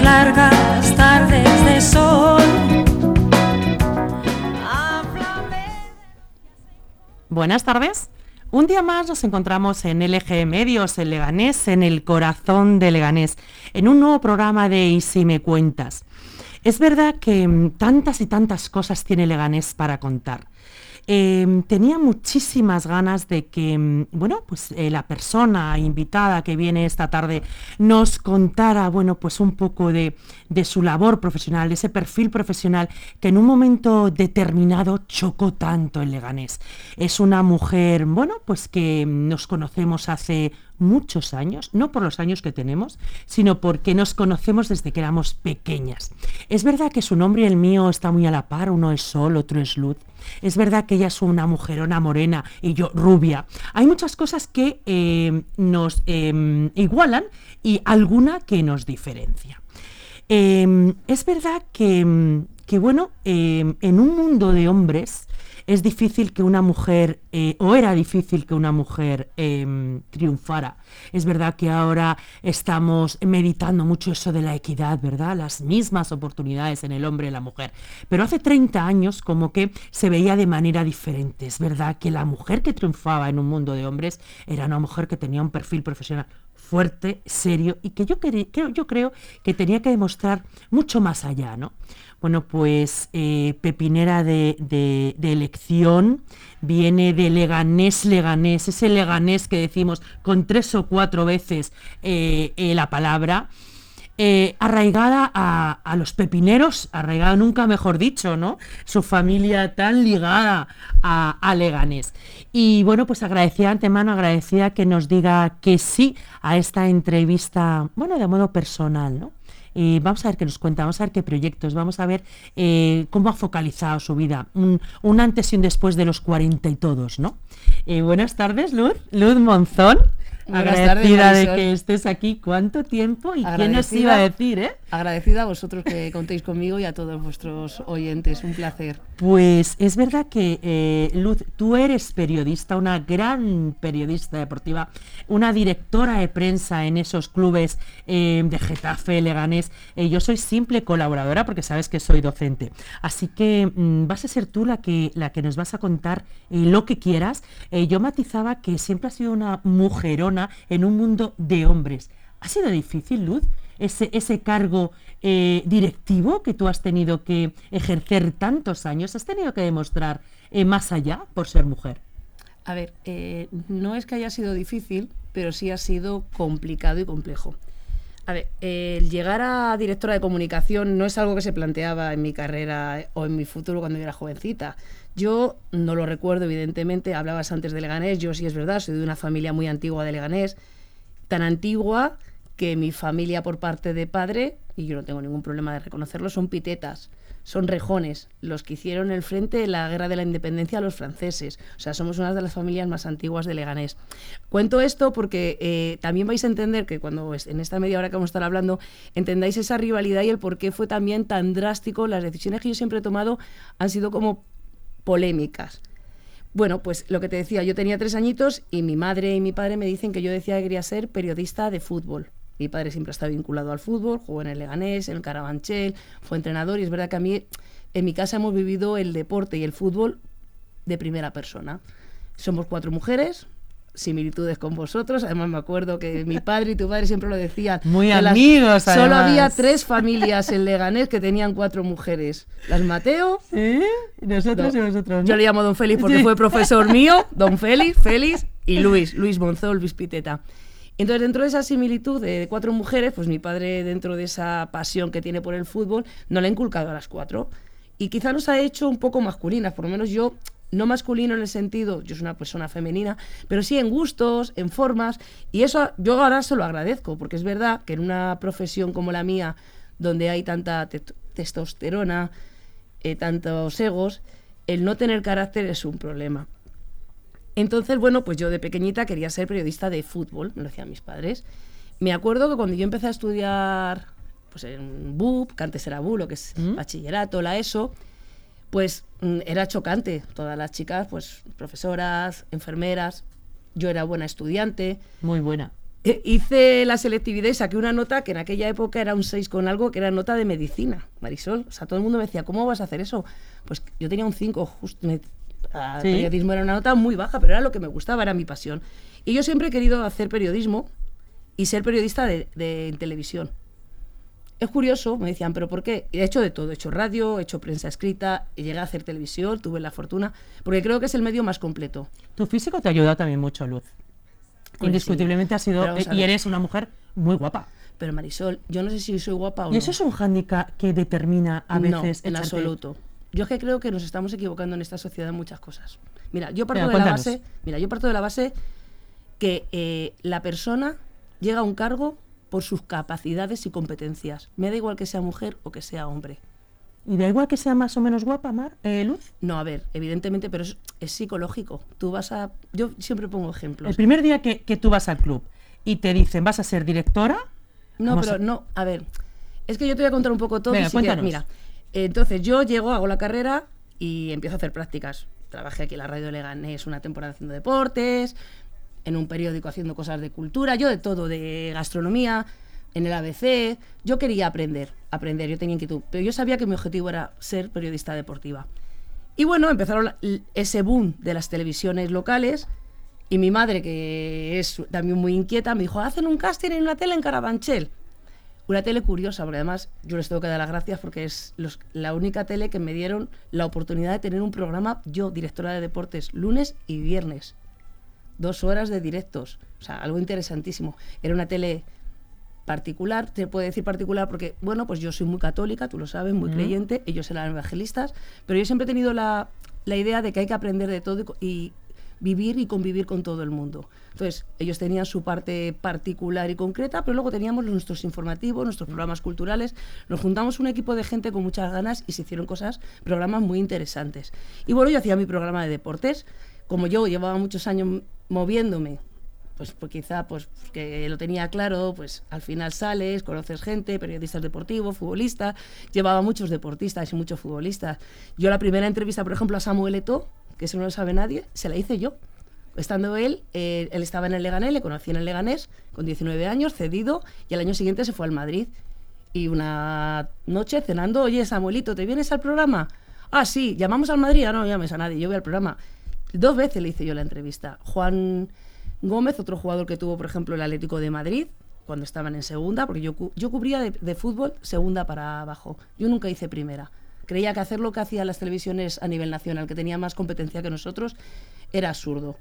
largas tardes de sol. Buenas tardes. Un día más nos encontramos en LG Medios, en Leganés, en el corazón de Leganés, en un nuevo programa de Y si me cuentas. Es verdad que mm, tantas y tantas cosas tiene Leganés para contar. Em, tenía muchísimas ganas de que, mm, bueno, pues eh, la persona invitada que viene esta tarde nos contara, bueno, pues un poco de, de, su labor profesional, de ese perfil profesional que en un momento determinado chocó tanto en Leganés. Es una mujer, bueno, pues que nos conocemos hace muchos años, no por los años que tenemos, sino porque nos conocemos desde que éramos pequeñas. Es verdad que su nombre y el mío está muy a la par, uno es Sol, otro es Luz. Es verdad que ella es una mujerona morena y yo rubia. Hay muchas cosas que eh, nos eh, igualan y alguna que nos diferencia. Eh, es verdad que, que bueno, en un mundo de hombres, es difícil que una mujer, eh, o era difícil que una mujer eh, triunfara. Es verdad que ahora estamos meditando mucho eso de la equidad, ¿verdad? Las mismas oportunidades en el hombre y la mujer. Pero hace 30 años como que se veía de manera diferente. Es verdad que la mujer que triunfaba en un mundo de hombres era una mujer que tenía un perfil profesional fuerte, serio y que yo, yo creo que tenía que demostrar mucho más allá, ¿no? Bueno, pues eh, Pepinera de, elección viene de Leganés, Leganés, ese Leganés que decimos con tres o cuatro veces eh, eh, la palabra. arraigada a, los pepineros, arraigada nunca mejor dicho, ¿no? Su familia tan ligada a, a, Leganés. Y bueno, pues agradecida antemano, agradecida que nos diga que sí a esta entrevista, bueno, de modo personal, ¿no? Eh, vamos a ver qué nos cuenta, vamos a ver qué proyectos, vamos a ver eh, cómo ha focalizado su vida, un, antes y un después de los 40 y todos, ¿no? Eh, buenas tardes, Luz, Luz Monzón. Agradecida de que estés aquí. ¿Cuánto tiempo? ¿Y quién nos iba a decir, eh? Agradecida a vosotros que contéis conmigo y a todos vuestros oyentes. Un placer. Pues es verdad que, eh, Luz, tú eres periodista, una gran periodista deportiva, una directora de prensa en esos clubes eh, de Getafe, Leganés. Eh, yo soy simple colaboradora porque sabes que soy docente. Así que mm, vas a ser tú la que, la que nos vas a contar lo que quieras. yo matizaba que siempre has sido una mujerona en un mundo de hombres. ¿Ha sido difícil, Luz, ese, ese cargo eh, directivo que tú has tenido que ejercer tantos años? ¿Has tenido que demostrar eh, más allá por ser mujer? A ver, eh, no es que haya sido difícil, pero sí ha sido complicado y complejo. A ver, el llegar a directora de comunicación no es algo que se planteaba en mi carrera o en mi futuro cuando yo era jovencita. Yo no lo recuerdo, evidentemente, hablabas antes de Leganés, yo sí es verdad, soy de una familia muy antigua de Leganés, tan antigua que mi familia por parte de padre, y yo no tengo ningún problema de reconocerlo, son pitetas, son rejones, los que hicieron el frente de la guerra de la independencia a los franceses. O sea, somos una de las familias más antiguas de Leganés. Cuento esto porque eh, también vais a entender que cuando en esta media hora que vamos a estar hablando, entendáis esa rivalidad y el por qué fue también tan drástico. Las decisiones que yo siempre he tomado han sido como polémicas. Bueno, pues lo que te decía, yo tenía tres añitos y mi madre y mi padre me dicen que yo decía que quería ser periodista de fútbol. Mi padre siempre está vinculado al fútbol, jugó en el Leganés, en el Carabanchel, fue entrenador y es verdad que a mí en mi casa hemos vivido el deporte y el fútbol de primera persona. Somos cuatro mujeres, similitudes con vosotros. Además, me acuerdo que mi padre y tu padre siempre lo decían. Muy amigos, Solo había tres familias en Leganés que tenían cuatro mujeres. Las Mateo. ¿Sí? Nosotros y vosotros. Yo le llamo Don Félix porque fue profesor mío. Don Félix, Félix y Luis, Luis Monzol, Luis Piteta. Entonces, dentro de esa similitud de cuatro mujeres, pues mi padre, dentro de esa pasión que tiene por el fútbol, no le ha inculcado a las cuatro. Y quizá nos ha hecho un poco masculinas, por lo menos yo no masculino en el sentido, yo soy una persona femenina, pero sí en gustos, en formas, y eso yo ahora se lo agradezco, porque es verdad que en una profesión como la mía, donde hay tanta testosterona, eh, tantos egos, el no tener carácter es un problema. Entonces, bueno, pues yo de pequeñita quería ser periodista de fútbol, me lo decían mis padres. Me acuerdo que cuando yo empecé a estudiar pues en BUP, que antes era BU, lo que es ¿Mm? bachillerato, la ESO, pues mm, era chocante. Todas las chicas, pues profesoras, enfermeras, yo era buena estudiante. Muy buena. eh, hice la selectividad y saqué una nota que en aquella época era un 6 con algo, que era nota de medicina, Marisol. O sea, todo el mundo me decía, ¿cómo vas a hacer eso? Pues yo tenía un 5, justo. me- a- Sí. Periodismo era una nota muy baja, pero era lo que me gustaba, era mi pasión. Y yo siempre he querido hacer periodismo y ser periodista de, de- en televisión. Es curioso, me decían, ¿pero por qué? Y he hecho de todo, he hecho radio, he hecho prensa escrita, y llegué a hacer televisión, tuve la fortuna, porque creo que es el medio más completo. Tu físico te ha ayudado también mucho, Luz. Pues Indiscutiblemente sí. has sido a y eres una mujer muy guapa. Pero Marisol, yo no sé si soy guapa o ¿Y no. eso es un hándicap que determina a no, veces en echarte- absoluto. Yo es que creo que nos estamos equivocando en esta sociedad en muchas cosas. Mira, yo parto de la base, mira, yo parto de la base que eh, la persona llega a un cargo por sus capacidades y competencias. Me da igual que sea mujer o que sea hombre. ¿Y da igual que sea más o menos guapa, Mar, eh, Luz? No, a ver, evidentemente, pero es, es psicológico. Tú vas a, yo siempre pongo ejemplos. El primer día que, que tú vas al club y te dicen, vas a ser directora, No, pero a- no, a ver, es que yo te voy a contar un poco todo. y Venga, sí que- mira, entonces yo llego, hago la carrera y empiezo a hacer prácticas. Trabajé aquí en la radio de Leganés una temporada haciendo deportes, en un periódico haciendo cosas de cultura, yo de todo, de gastronomía, en el ABC. Yo quería aprender, aprender, yo tenía inquietud, pero yo sabía que mi objetivo era ser periodista deportiva. Y bueno, empezaron la- ese boom de las televisiones locales y mi madre, que es también muy inquieta, me dijo, hacen un casting en una tele en Carabanchel. Una tele curiosa, porque además yo les tengo que dar las gracias porque es los- la única tele que me dieron la oportunidad de tener un programa, yo, directora de deportes, lunes y viernes. Dos horas de directos. O sea, algo interesantísimo. Era una tele particular, te puedo decir particular porque, bueno, pues yo soy muy católica, tú lo sabes, muy creyente, ellos eran evangelistas, pero yo siempre he tenido la, la idea de que hay que aprender de todo y, vivir y convivir con todo el mundo. Entonces, ellos tenían su parte particular y concreta, pero luego teníamos nuestros informativos, nuestros programas culturales, nos juntamos un equipo de gente con muchas ganas y se hicieron cosas, programas muy interesantes. Y bueno, yo hacía mi programa de deportes, como yo llevaba muchos años moviéndome pues, pues quizá pues que lo tenía claro, pues al final sales, conoces gente, periodistas deportivos, futbolistas, llevaba muchos deportistas y muchos futbolistas. Yo la primera entrevista, por ejemplo, a Samuel Eto'o, que eso no lo sabe nadie, se la hice yo. Estando él, eh, él estaba en el Leganés, le conocí en el Leganés con 19 años, cedido, y al año siguiente se fue al Madrid. Y una noche cenando, oye Samuelito, ¿te vienes al programa? Ah, sí, llamamos al Madrid, ah, no llames a nadie, yo voy al programa. Dos veces le hice yo la entrevista. Juan Gómez, otro jugador que tuvo, por ejemplo, el Atlético de Madrid, cuando estaban en segunda, porque yo, yo cubría de fútbol segunda para abajo. Yo nunca hice primera. Creía que hacer lo que hacían las televisiones a nivel nacional, que tenía más competencia que nosotros, era absurdo.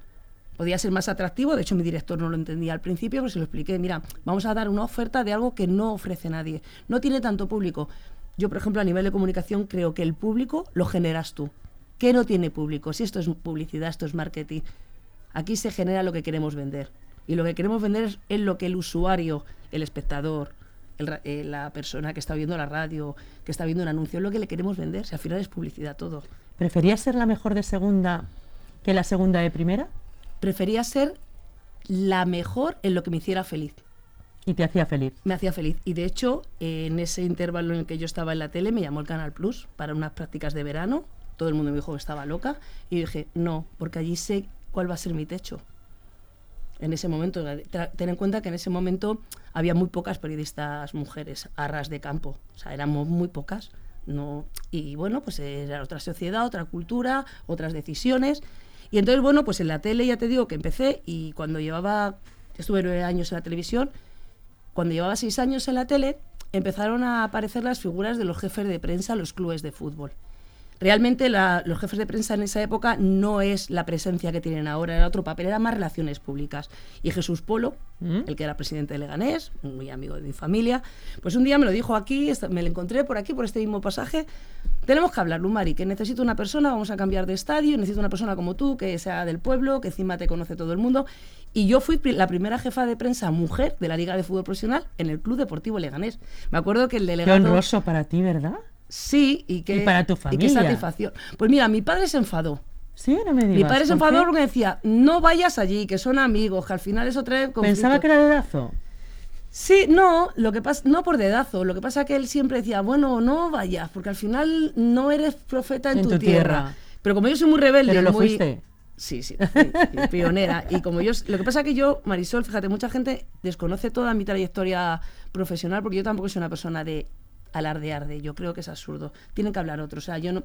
Podía ser más atractivo, de hecho mi director no lo entendía al principio, pero se lo expliqué, mira, vamos a dar una oferta de algo que no ofrece nadie. No tiene tanto público. Yo, por ejemplo, a nivel de comunicación creo que el público lo generas tú. ¿Qué no tiene público? Si esto es publicidad, esto es marketing. Aquí se genera lo que queremos vender. Y lo que queremos vender es, lo que el usuario, el espectador, el eh, la persona que está viendo la radio, que está viendo un anuncio, es lo que le queremos vender. Si al final es publicidad todo. ¿preferías ser la mejor de segunda que la segunda de primera? Prefería ser la mejor en lo que me hiciera feliz. Y te hacía feliz. Me hacía feliz. Y de hecho, eh, en ese intervalo en el que yo estaba en la tele, me llamó el Canal Plus para unas prácticas de verano. Todo el mundo me dijo que estaba loca. Y dije, no, porque allí sé cuál va a ser mi techo. En ese momento, ten en cuenta que en ese momento había muy pocas periodistas mujeres a ras de campo. O sea, éramos muy pocas. No, y bueno, pues era otra sociedad, otra cultura, otras decisiones. Y entonces, bueno, pues en la tele ya te digo que empecé y cuando llevaba, estuve nueve años en la televisión, cuando llevaba seis años en la tele, empezaron a aparecer las figuras de los jefes de prensa en los clubes de fútbol. Realmente la- los jefes de prensa en esa época no es la presencia que tienen ahora, era otro papel, era más relaciones públicas. Y Jesús Polo, ¿Mm? el que era presidente de Leganés, muy amigo de mi familia, pues un día me lo dijo aquí, me lo encontré por aquí, por este mismo pasaje. Tenemos que hablar, Lumari, que necesito una persona, vamos a cambiar de estadio, necesito una persona como tú, que sea del pueblo, que encima te conoce todo el mundo. Y yo fui la primera jefa de prensa mujer de la Liga de Fútbol Profesional en el Club Deportivo Leganés. Me acuerdo que el Qué delegado... honroso para ti, ¿verdad? Sí, y que... Y para tu qué familia. satisfacción. Pues mira, mi padre se enfadó. Sí, no me digas. Mi padre se ¿por enfadó qué? porque decía, no vayas allí, que son amigos, que al final eso trae conflicto. Pensaba que era dedazo. Sí, no, lo que pasa, no por dedazo, lo que pasa que él siempre decía, bueno, no vayas, porque al final no eres profeta en, En tu, tu tierra. tierra. Pero como yo soy muy rebelde, Pero lo muy- fuiste. Sí, sí, fui pionera. Y como yo, lo que pasa es que yo, Marisol, fíjate, mucha gente desconoce toda mi trayectoria profesional porque yo tampoco soy una persona de alardear de, yo creo que es absurdo. Tienen que hablar otros. O sea, yo no,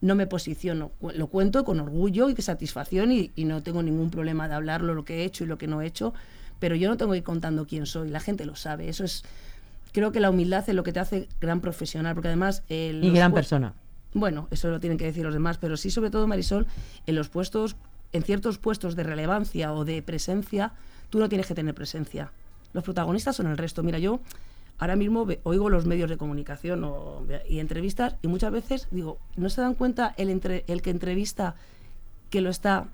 no me posiciono. Lo cuento con orgullo y satisfacción y, y, no tengo ningún problema de hablarlo, lo que he hecho y lo que no he hecho, pero yo no tengo que ir contando quién soy. La gente lo sabe. Eso es. Creo que la humildad es lo que te hace gran profesional, porque además. Eh, y gran persona. Bueno, eso lo tienen que decir los demás, pero sí, sobre todo, Marisol, en los puestos, en ciertos puestos de relevancia o de presencia, tú no tienes que tener presencia. Los protagonistas son el resto. Mira, yo ahora mismo oigo los medios de comunicación y entrevistas y muchas veces digo, ¿no se dan cuenta el, entre, el que entrevista que lo está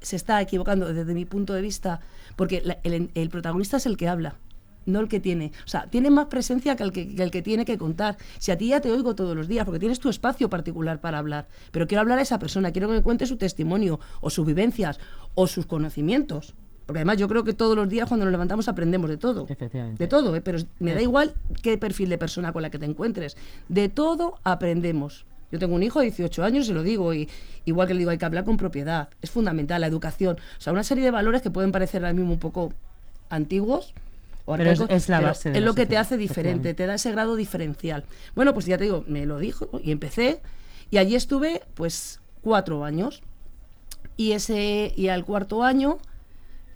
se está equivocando desde mi punto de vista? Porque el, protagonista es el que habla no el que tiene. O sea, tiene más presencia que el que, que el que, tiene que contar. Si a ti ya te oigo todos los días, porque tienes tu espacio particular para hablar, pero quiero hablar a esa persona, quiero que me cuente su testimonio, o sus vivencias, o sus conocimientos. Porque además yo creo que todos los días cuando nos levantamos aprendemos de todo. De todo, ¿eh? pero me da igual qué perfil de persona con la que te encuentres. De todo aprendemos. Yo tengo un hijo de 18 años y lo digo, y igual que le digo, hay que hablar con propiedad. Es fundamental la educación. O sea, una serie de valores que pueden parecer ahora mismo un poco antiguos, pero es, la base es lo que te hace diferente, te da ese grado diferencial. Bueno, pues ya te digo, me lo dijo y empecé y allí estuve pues cuatro años y ese y al cuarto año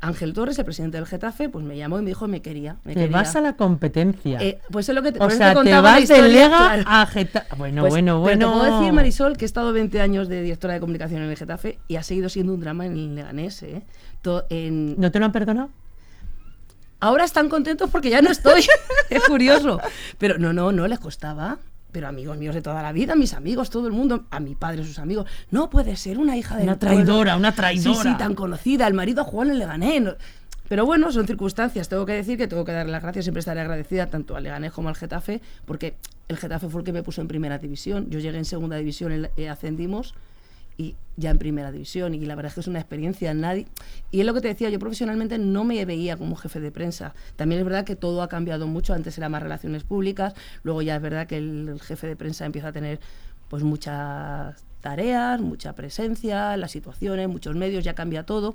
Ángel Torres, el presidente del Getafe, pues me llamó y me dijo me quería. Me te vas a la competencia. Eh, pues es lo que te, o sea, te, vas de Lega a Getafe. Bueno, pues, bueno, bueno. Te puedo decir, Marisol, que he estado 20 años de directora de comunicación en el Getafe y ha seguido siendo un drama en el Leganés. ¿eh? en... ¿No te lo han perdonado? Ahora están contentos porque ya no estoy. es curioso. Pero no, no, no les costaba pero amigos míos de toda la vida, mis amigos, todo el mundo, a mi padre, sus amigos, no puede ser una hija de una traidora, una traidora. Sí, sí, tan conocida, el marido Juan le gané. Pero bueno, son circunstancias. Tengo que decir que tengo que darle las gracias, siempre estaré agradecida tanto al Leganés como al Getafe, porque el Getafe fue el que me puso en primera división. Yo llegué en segunda división, y ascendimos y ya en primera división y la verdad es que es una experiencia nadie y es lo que te decía yo profesionalmente no me veía como jefe de prensa. También es verdad que todo ha cambiado mucho antes era más relaciones públicas luego ya es verdad que el, jefe de prensa empieza a tener pues muchas tareas mucha presencia las situaciones muchos medios ya cambia todo.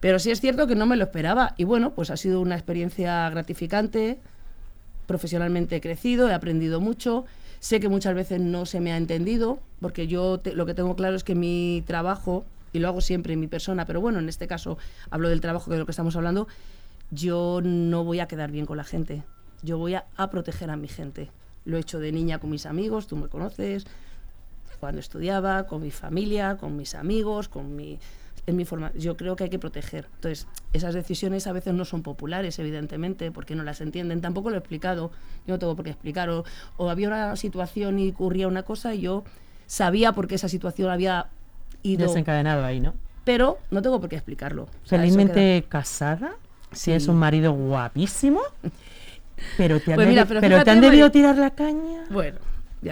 Pero sí es cierto que no me lo esperaba y bueno pues ha sido una experiencia gratificante. Profesionalmente he crecido he aprendido mucho Sé que muchas veces no se me ha entendido, porque yo lo que tengo claro es que mi trabajo, y lo hago siempre en mi persona, pero bueno, en este caso hablo del trabajo de lo que estamos hablando, yo no voy a quedar bien con la gente, yo voy a, a proteger a mi gente. Lo he hecho de niña con mis amigos, tú me conoces, cuando estudiaba, con mi familia, con mis amigos, con mi en mi forma. Yo creo que hay que proteger. Entonces, esas decisiones a veces no son populares, evidentemente, porque no las entienden. Tampoco lo he explicado, yo no tengo por qué explicar. O, había una situación y ocurría una cosa y yo sabía por qué esa situación había ido. Desencadenado ahí, ¿no? Pero no tengo por qué explicarlo. Felizmente casada, si es un marido guapísimo. Pero te han, pues pero, te han debido tirar la caña. Bueno,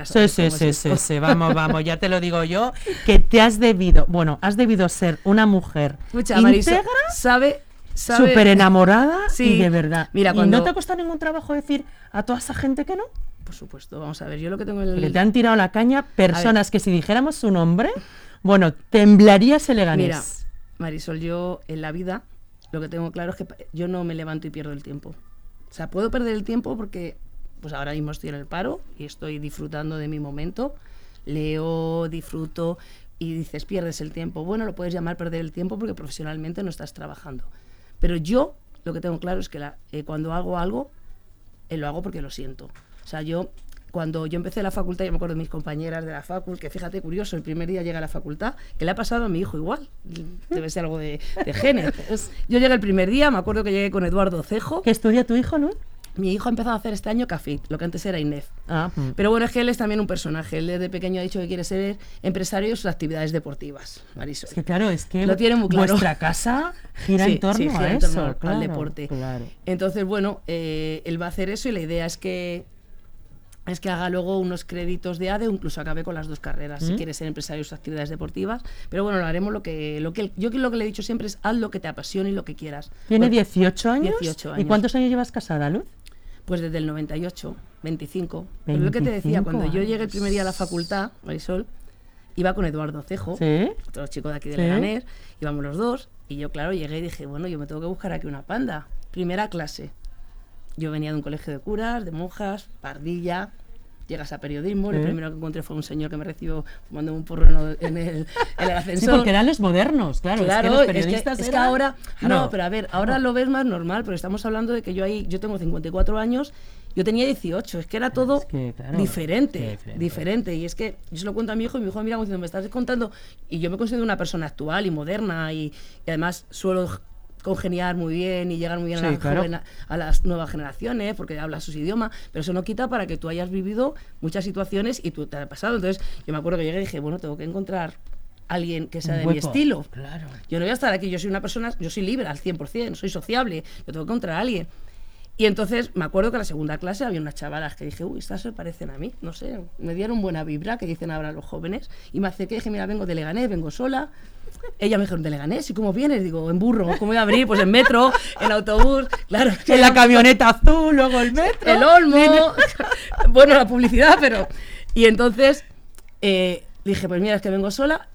sí, sí, sí, sí, sí, vamos, vamos, ya te lo digo yo, que te has debido, bueno, has debido ser una mujer íntegra, sabe, súper enamorada y de verdad. Mira, ¿Y no te ha costado ningún trabajo decir a toda esa gente que no? Por supuesto, vamos a ver, yo lo que tengo en el... Que te han tirado la caña personas que si dijéramos su nombre, bueno, temblarías el Leganés. Mira, Marisol, yo en la vida lo que tengo claro es que yo no me levanto y pierdo el tiempo. O sea, puedo perder el tiempo porque pues ahora mismo estoy en el paro y estoy disfrutando de mi momento. Leo, disfruto y dices, pierdes el tiempo. Bueno, lo puedes llamar perder el tiempo porque profesionalmente no estás trabajando. Pero yo lo que tengo claro es que eh, cuando hago algo, eh, lo hago porque lo siento. O sea, yo cuando yo empecé la facultad, yo me acuerdo de mis compañeras de la facultad, que fíjate, curioso, el primer día llega a la facultad, que le ha pasado a mi hijo igual, debe ser algo de, de genes. Yo llegué el primer día, me acuerdo que llegué con Eduardo Cejo. ¿Qué estudia tu hijo, no? Mi hijo ha empezado a hacer este año café, lo que antes era INEF. Ah, mm. Pero bueno, es que él es también un personaje. Él desde pequeño ha dicho que quiere ser empresario de sus actividades deportivas, Marisol. Es que claro, es que lo tiene muy claro. Nuestra casa gira en torno a eso, al deporte. Entonces, bueno, eh, él va a hacer eso y la idea es que es que haga luego unos créditos de ADE o incluso acabe con las dos carreras si mm. quiere ser empresario de sus actividades deportivas. Pero bueno, lo haremos lo que, lo que yo lo que le he dicho siempre es haz lo que te apasione y lo que quieras. ¿Tiene 18 años? 18 años. ¿Y cuántos años llevas casada, Luz? Pues desde el 98, 25. Pero lo que te decía, cuando yo llegué el primer día a la facultad, Marisol, iba con Eduardo Cejo, Sí. otro chico de aquí de Sí. Leganés, íbamos los dos, y yo, claro, llegué y dije, bueno, yo me tengo que buscar aquí una panda. Primera clase. Yo venía de un colegio de curas, de monjas, pardilla. Llegas a periodismo, lo Sí. primero que encontré fue un señor que me recibió fumando un porro en el, en el, ascensor. Sí, porque eran los modernos, claro. Claro, es que los es que, periodistas es que eran- ahora. Claro. No, pero a ver, ahora lo ves más normal, pero estamos hablando de que yo ahí. Yo tengo 54 años, yo tenía 18, es que era todo Es que, claro, diferente, diferente. diferente. Y es que yo se lo cuento a mi hijo y mi hijo mira como diciendo, me estás contando. Y yo me considero una persona actual y moderna y, y además suelo congeniar muy bien y llegar muy bien a, claro. joven- a las nuevas generaciones porque hablas sus idiomas, pero eso no quita para que tú hayas vivido muchas situaciones y tú te ha pasado. Entonces, yo me acuerdo que llegué y dije, bueno, tengo que encontrar alguien que sea de mi estilo. Claro. Yo no voy a estar aquí, yo soy una persona, yo soy libre al 100%, soy sociable, yo tengo que encontrar a alguien. Y entonces me acuerdo que en la segunda clase había unas chavalas que dije, uy, estas se parecen a mí, no sé, me dieron buena vibra, que dicen ahora los jóvenes, y me acerqué y dije, mira, vengo de Leganés, vengo sola. Ella me dijo, ¿de Leganés? ¿Y cómo vienes? Digo, en burro, ¿cómo voy a abrir? Pues en metro, en autobús, claro. En la camioneta azul, luego el metro. El Olmo. bueno, la publicidad, pero. Y entonces eh, dije, pues mira, es que vengo sola.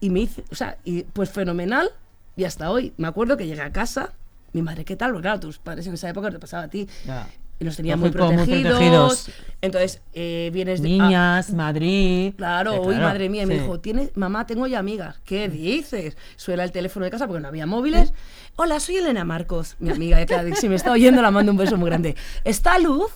Y me hice, o sea, y pues fenomenal. Y hasta hoy, me acuerdo que llegué a casa. Mi madre, ¿qué tal? Porque claro, tus padres en esa época te pasaba a ti. Ya. Y nos tenían muy protegidos. Entonces, eh, vienes de. ah, Niñas, Madrid. Claro, Sí, uy, madre mía, y me dijo, ¿Tienes, mamá, tengo ya amigas. ¿Qué dices? Suena el teléfono de casa porque no había móviles. Hola, soy Elena Marcos, mi amiga de Cádiz. Si me está oyendo, la mando un beso muy grande. ¿Está Luz?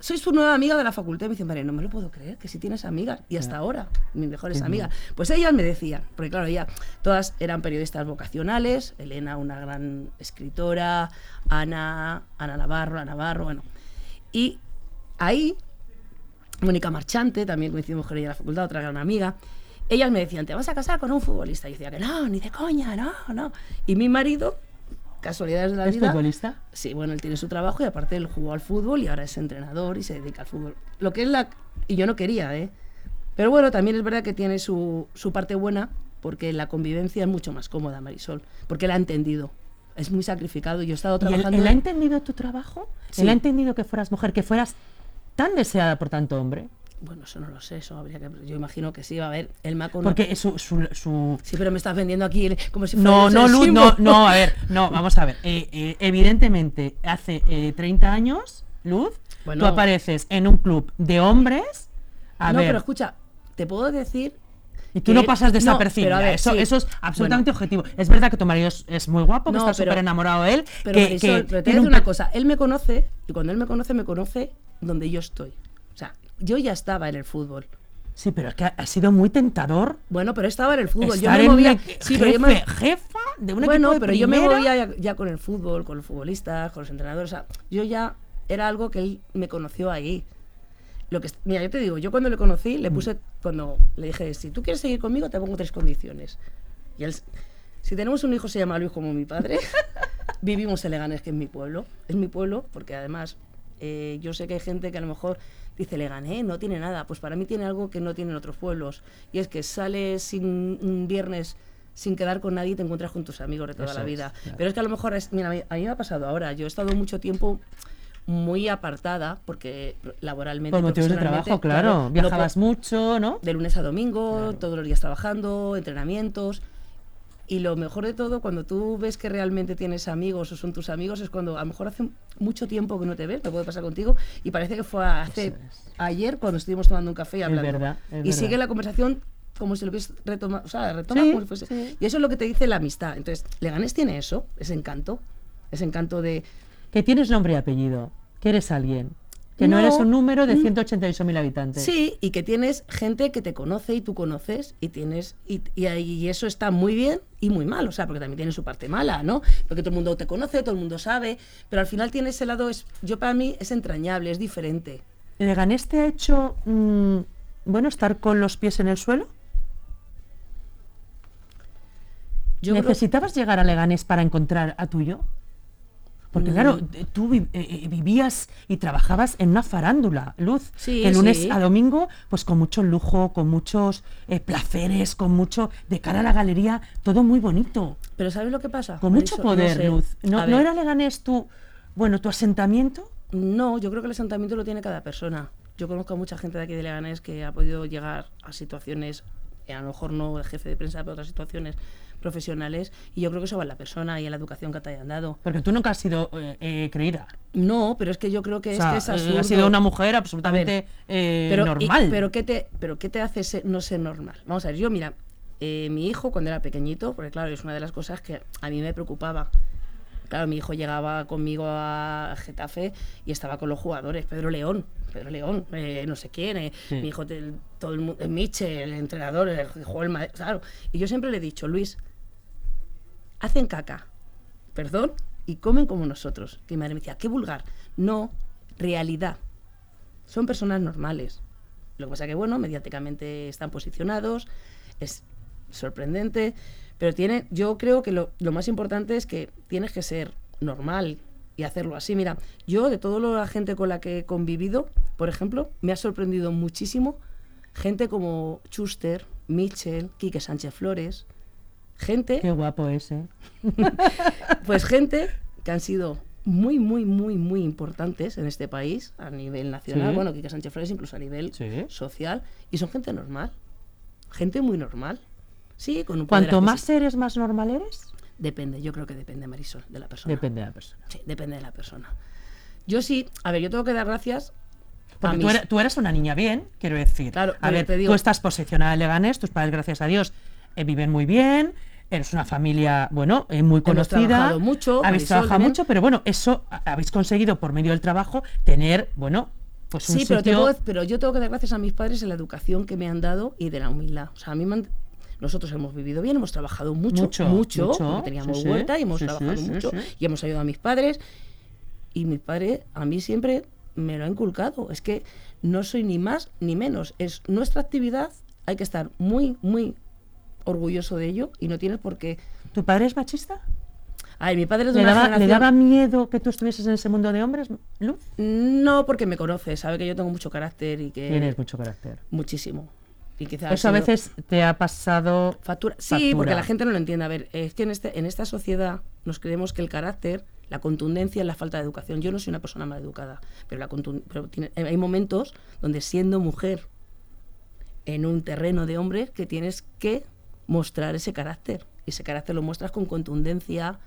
Soy su nueva amiga de la facultad. Y me dice, madre, no me lo puedo creer, que si tienes amigas. Y hasta ahora, mis mejores amigas. Pues ellas me decían, porque claro, ya todas eran periodistas vocacionales. Elena, una gran escritora. Ana, Ana Navarro, Ana Navarro, bueno. Y ahí Mónica Marchante, también coincidimos con ella en la facultad, otra gran amiga. Ellas me decían, ¿te vas a casar con un futbolista? Y yo decía que no, ni de coña, no, no. Y mi marido, casualidades de la ¿Es vida. futbolista? Sí, bueno, él tiene su trabajo y aparte él jugó al fútbol y ahora es entrenador y se dedica al fútbol. Lo que es la... Y yo no quería, ¿eh? Pero bueno, también es verdad que tiene su, su parte buena porque la convivencia es mucho más cómoda, Marisol, porque él ha entendido. Es muy sacrificado. Yo he estado ¿Y él, trabajando... él ha entendido tu trabajo? Sí. ¿Él ha entendido que fueras mujer, que fueras tan deseada por tanto hombre? Bueno, eso no lo sé, eso habría que... Yo imagino que sí, a ver, él me ha conocido... Porque su, su, su- Sí, pero me estás vendiendo aquí como si fuera No, no, el Luz, no, no, a ver, no, vamos a ver. Eh, eh, evidentemente, hace eh, 30 años, Luz, Bueno. tú apareces en un club de hombres. A no, ver, pero escucha, te puedo decir... y tú no pasas no, desapercibida. ver, eso, sí. eso es Bueno, absolutamente objetivo. Es verdad que tu marido es, es muy guapo, que No, está súper enamorado de él. Pero que, Marisol, que pero te voy a tiene decir un una cosa, él me conoce y cuando él me conoce, me conoce donde yo estoy. O sea, yo ya estaba en el fútbol. Sí, pero es que ha, sido muy tentador. Bueno, pero estaba en el fútbol. estar yo me movía... sí, pero yo me- jefe- jefa de un bueno, equipo de pero yo me movía ya, ya con el fútbol, con los futbolistas, con los entrenadores. O sea, yo ya era algo que él me conoció ahí. Lo que, mira, yo te digo, yo cuando le conocí, Mm. le puse, cuando le dije, si tú quieres seguir conmigo, te pongo tres condiciones. Y él, si tenemos un hijo, se llama Luis como mi padre. Vivimos en Leganés, que es mi pueblo. Es mi pueblo, porque además eh, yo sé que hay gente que a lo mejor dice Leganés, no tiene nada. Pues para mí tiene algo que no tienen otros pueblos. Y es que sales sin un viernes sin quedar con nadie y te encuentras con tus amigos de toda Eso la es, vida. claro. Pero es que a lo mejor, es, mira, a mí a mí me ha pasado ahora. Yo he estado mucho tiempo muy apartada porque laboralmente Por motivos de trabajo, claro. no Viajabas mucho, ¿no? de lunes a domingo, todos los días trabajando, entrenamientos. Y lo mejor de todo, cuando tú ves que realmente tienes amigos o son tus amigos, es cuando a lo mejor hace mucho tiempo que no te ves, me puede pasar contigo, y parece que fue hace ayer cuando estuvimos tomando un café y hablando. verdad, es y verdad. sigue la conversación como si lo hubieses retomado, o sea, retoma Sí, como si fuese. sí. Y eso es lo que te dice la amistad. Entonces, Leganés tiene eso, ese encanto, ese encanto de, Que tienes nombre y apellido, que eres alguien, que no, No, eres un número de mm. 188.000 habitantes. Sí, y que tienes gente que te conoce y tú conoces y tienes y, y, y eso está muy bien y muy mal, o sea, porque también tiene su parte mala, ¿no? Porque todo el mundo te conoce, todo el mundo sabe, pero al final tiene ese lado, es, yo para mí es entrañable, es diferente. ¿Leganés te ha hecho, mm, bueno, estar con los pies en el suelo? Yo creo- ¿Necesitabas llegar a Leganés para encontrar a tuyo? Porque Mm. claro, eh, tú eh, eh, vivías y trabajabas en una farándula, Luz, Sí, que lunes sí. a domingo, pues con mucho lujo, con muchos eh, placeres, con mucho, de cara a la galería, todo muy bonito, pero ¿sabes lo que pasa? con mucho poder, sé. Luz. ¿No, ¿no era Leganés tu, bueno, tu asentamiento? No, yo creo que el asentamiento lo tiene cada persona. Yo conozco a mucha gente de aquí de Leganés que ha podido llegar a situaciones a lo mejor no el jefe de prensa, pero otras situaciones profesionales, y yo creo que eso va en la persona y en la educación que te hayan dado. Porque tú nunca has sido eh, eh, creída. No, pero es que yo creo que O es sea, que es eh, absurdo. has sido una mujer absolutamente eh, pero, y- normal. pero ¿qué te, pero ¿qué te hace ser- no ser normal? Vamos a ver, yo mira, eh, mi hijo cuando era pequeñito, porque claro, es una de las cosas que a mí me preocupaba. Claro, mi hijo llegaba conmigo a Getafe y estaba con los jugadores, Pedro León, Pedro León, eh, no sé quién, eh, Sí. mi hijo, del- todo el mundo, Michel, el entrenador, el que el Madrid, claro. Y yo siempre le he dicho, Luis, hacen caca, perdón, y comen como nosotros. Que mi madre me decía, qué vulgar. No, realidad. Son personas normales. Lo que pasa que, bueno, mediáticamente están posicionados, es sorprendente, pero tiene, yo creo que lo, más importante es que tienes que ser normal y hacerlo así. Mira, yo de toda la gente con la que he convivido, por ejemplo, me ha sorprendido muchísimo gente como Schuster, Mitchell, Quique Sánchez Flores, gente Qué guapo ese. pues gente que han sido muy, muy, muy, muy importantes en este país a nivel nacional, Sí. bueno, Quique Sánchez Flores incluso a nivel Sí. social, y son gente normal, gente muy normal. Sí, con un Cuanto más eres, más normal eres. Depende, yo creo que depende, Marisol, de la persona. Depende de la persona. Sí, depende de la persona. Yo sí, a ver, yo tengo que dar gracias Porque tú eres una niña bien, quiero decir. Claro, a ver, te digo- tú estás posicionada en Leganés, tus padres, gracias a Dios, eh, viven muy bien, eres una familia, bueno, eh, muy Hemos conocida. trabajado mucho, Habéis trabajado también. mucho, pero bueno, eso habéis conseguido por medio del trabajo tener, bueno, pues Sí, pero, te sitio- puedo- pero yo tengo que dar gracias a mis padres en la educación que me han dado y de la humildad. O sea, a mí me han- nosotros hemos vivido bien, hemos trabajado mucho, Mucho, mucho, teníamos sí, huerta y hemos sí, trabajado sí, mucho y hemos ayudado a mis padres. Y mi padre a mí siempre me lo ha inculcado. Es que no soy ni más ni menos. Es nuestra actividad, hay que estar muy, muy orgulloso de ello y no tienes por qué... ¿Tu padre es machista? Ay, mi padre es de ¿Le una daba, ¿Le generación- daba miedo que tú estuvieses en ese mundo de hombres, Luz? No, porque me conoce, sabe que yo tengo mucho carácter y que... Tienes mucho carácter. Muchísimo. Y quizás Eso a veces te ha pasado... Factura. Sí, Factura. porque la gente no lo entiende. A ver, es que en, este, en esta sociedad nos creemos que el carácter, la contundencia es la falta de educación. Yo no soy una persona mal educada, pero, la pero tiene- hay momentos donde siendo mujer en un terreno de hombres que tienes que mostrar ese carácter. Y ese carácter lo muestras con contundencia.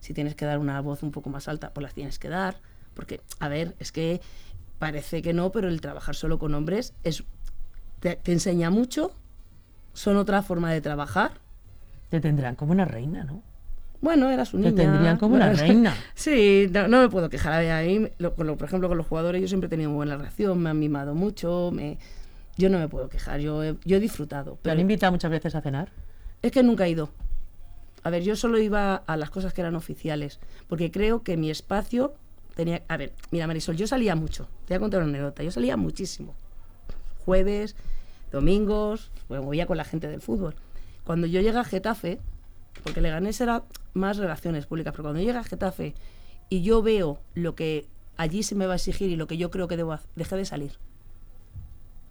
Si tienes que dar una voz un poco más alta, pues las tienes que dar. Porque, a ver, es que parece que no, pero el trabajar solo con hombres es, te, te enseña mucho, son otra forma de trabajar. Te tendrán como una reina, ¿no? Bueno, era su Te niña. tendrían como una Bueno, reina. Sí, no, no me puedo quejar. A mí, lo- por ejemplo, con los jugadores yo siempre he tenido muy buena relación, me han mimado mucho, me, yo no me puedo quejar, yo he, yo he disfrutado. ¿Te han invitado muchas veces a cenar? es que nunca he ido. A ver, yo solo iba a las cosas que eran oficiales, porque creo que mi espacio tenía... A ver, mira Marisol, yo salía mucho, te voy a contar una anécdota, yo salía muchísimo. Jueves, domingos, pues movía con la gente del fútbol. Cuando yo llegué a Getafe, porque Leganés era más relaciones públicas, pero cuando llegué a Getafe y yo veo lo que allí se me va a exigir y lo que yo creo que debo hacer, dejé de salir.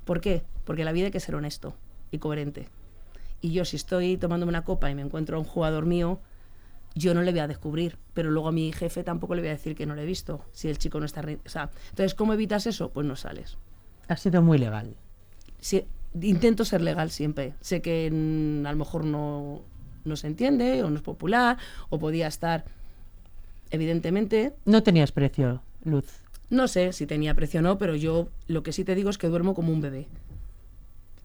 ¿Por qué? Porque la vida hay que ser honesto y coherente. Y yo si estoy tomándome una copa y me encuentro a un jugador mío, yo no le voy a descubrir, pero luego a mi jefe tampoco le voy a decir que no le he visto, si el chico no está... O sea, entonces, ¿cómo evitas eso? Pues no sales. Ha sido muy legal. Si- intento ser legal siempre. Sé que mm, a lo mejor no, no se entiende o no es popular o podía estar, evidentemente, No tenías precio, Luz. No sé si tenía precio o no, pero yo lo que sí te digo es que duermo como un bebé.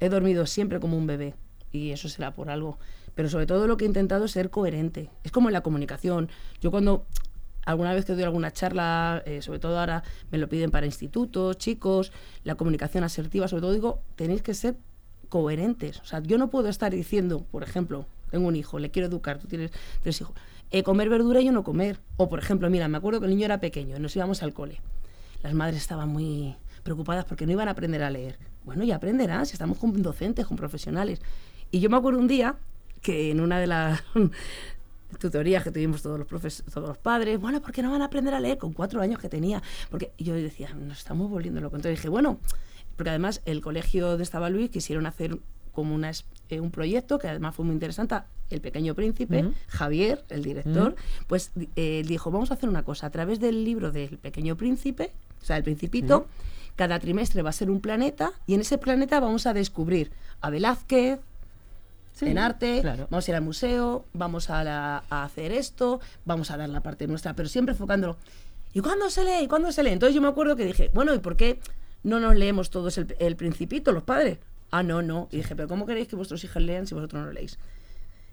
He dormido siempre como un bebé y eso será por algo. Pero sobre todo lo que he intentado es ser coherente. Es como en la comunicación. Yo cuando alguna vez que doy alguna charla, eh, sobre todo ahora me lo piden para institutos, chicos, la comunicación asertiva, sobre todo digo, tenéis que ser coherentes. O sea, yo no puedo estar diciendo, por ejemplo, tengo un hijo, le quiero educar, tú tienes tres hijos, eh, comer verdura y yo no comer. O, por ejemplo, mira, me acuerdo que el niño era pequeño nos íbamos al cole. Las madres estaban muy preocupadas porque no iban a aprender a leer. Bueno, ya aprenderán, si estamos con docentes, con profesionales. Y yo me acuerdo un día que en una de las tutorías que tuvimos todos los profes, todos los padres, bueno, ¿por qué no van a aprender a leer con cuatro años que tenía? Porque yo decía, nos estamos volviendo locos. Entonces dije, bueno, porque además el colegio de Estaba Luis quisieron hacer como una, eh, un proyecto que además fue muy interesante. El Pequeño Príncipe, Ujú. Javier, el director, Ujú. pues di- eh, dijo, vamos a hacer una cosa, a través del libro del Pequeño Príncipe, o sea, el Principito, cada trimestre va a ser un planeta y en ese planeta vamos a descubrir a Velázquez, Sí, en arte, claro. vamos a ir al museo, vamos a, la- a hacer esto, vamos a dar la parte nuestra, pero siempre enfocándolo. ¿Y cuándo se lee? ¿Y cuándo se lee? Entonces yo me acuerdo que dije, bueno, ¿y por qué no nos leemos todos el, el Principito, los padres? Ah, no, no. Y dije, pero ¿cómo queréis que vuestros hijos lean si vosotros no leéis?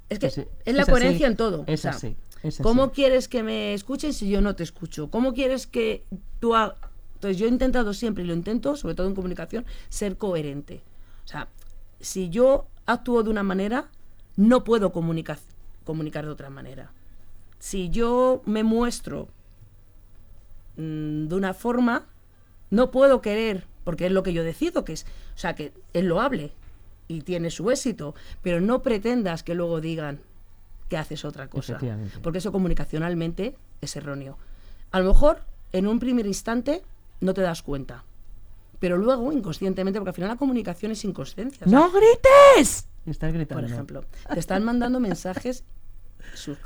Es que Sí, es la Es así. coherencia en todo. Es O sea, así, es ¿Cómo quieres que me escuchen si yo no te escucho? ¿Cómo quieres que tú hagas? Entonces yo he intentado siempre, y lo intento, sobre todo en comunicación, ser coherente. O sea, si yo actúo de una manera, no puedo comunicar, comunicar de otra manera. Si yo me muestro mm, de una forma, no puedo querer, porque es lo que yo decido, que es, o sea, que es loable y tiene su éxito, pero no pretendas que luego digan que haces otra cosa, porque eso comunicacionalmente es erróneo. A lo mejor en un primer instante no te das cuenta, pero luego inconscientemente, porque al final la comunicación es inconsciencia. ¡No grites! Estás gritando. por ejemplo, te están mandando mensajes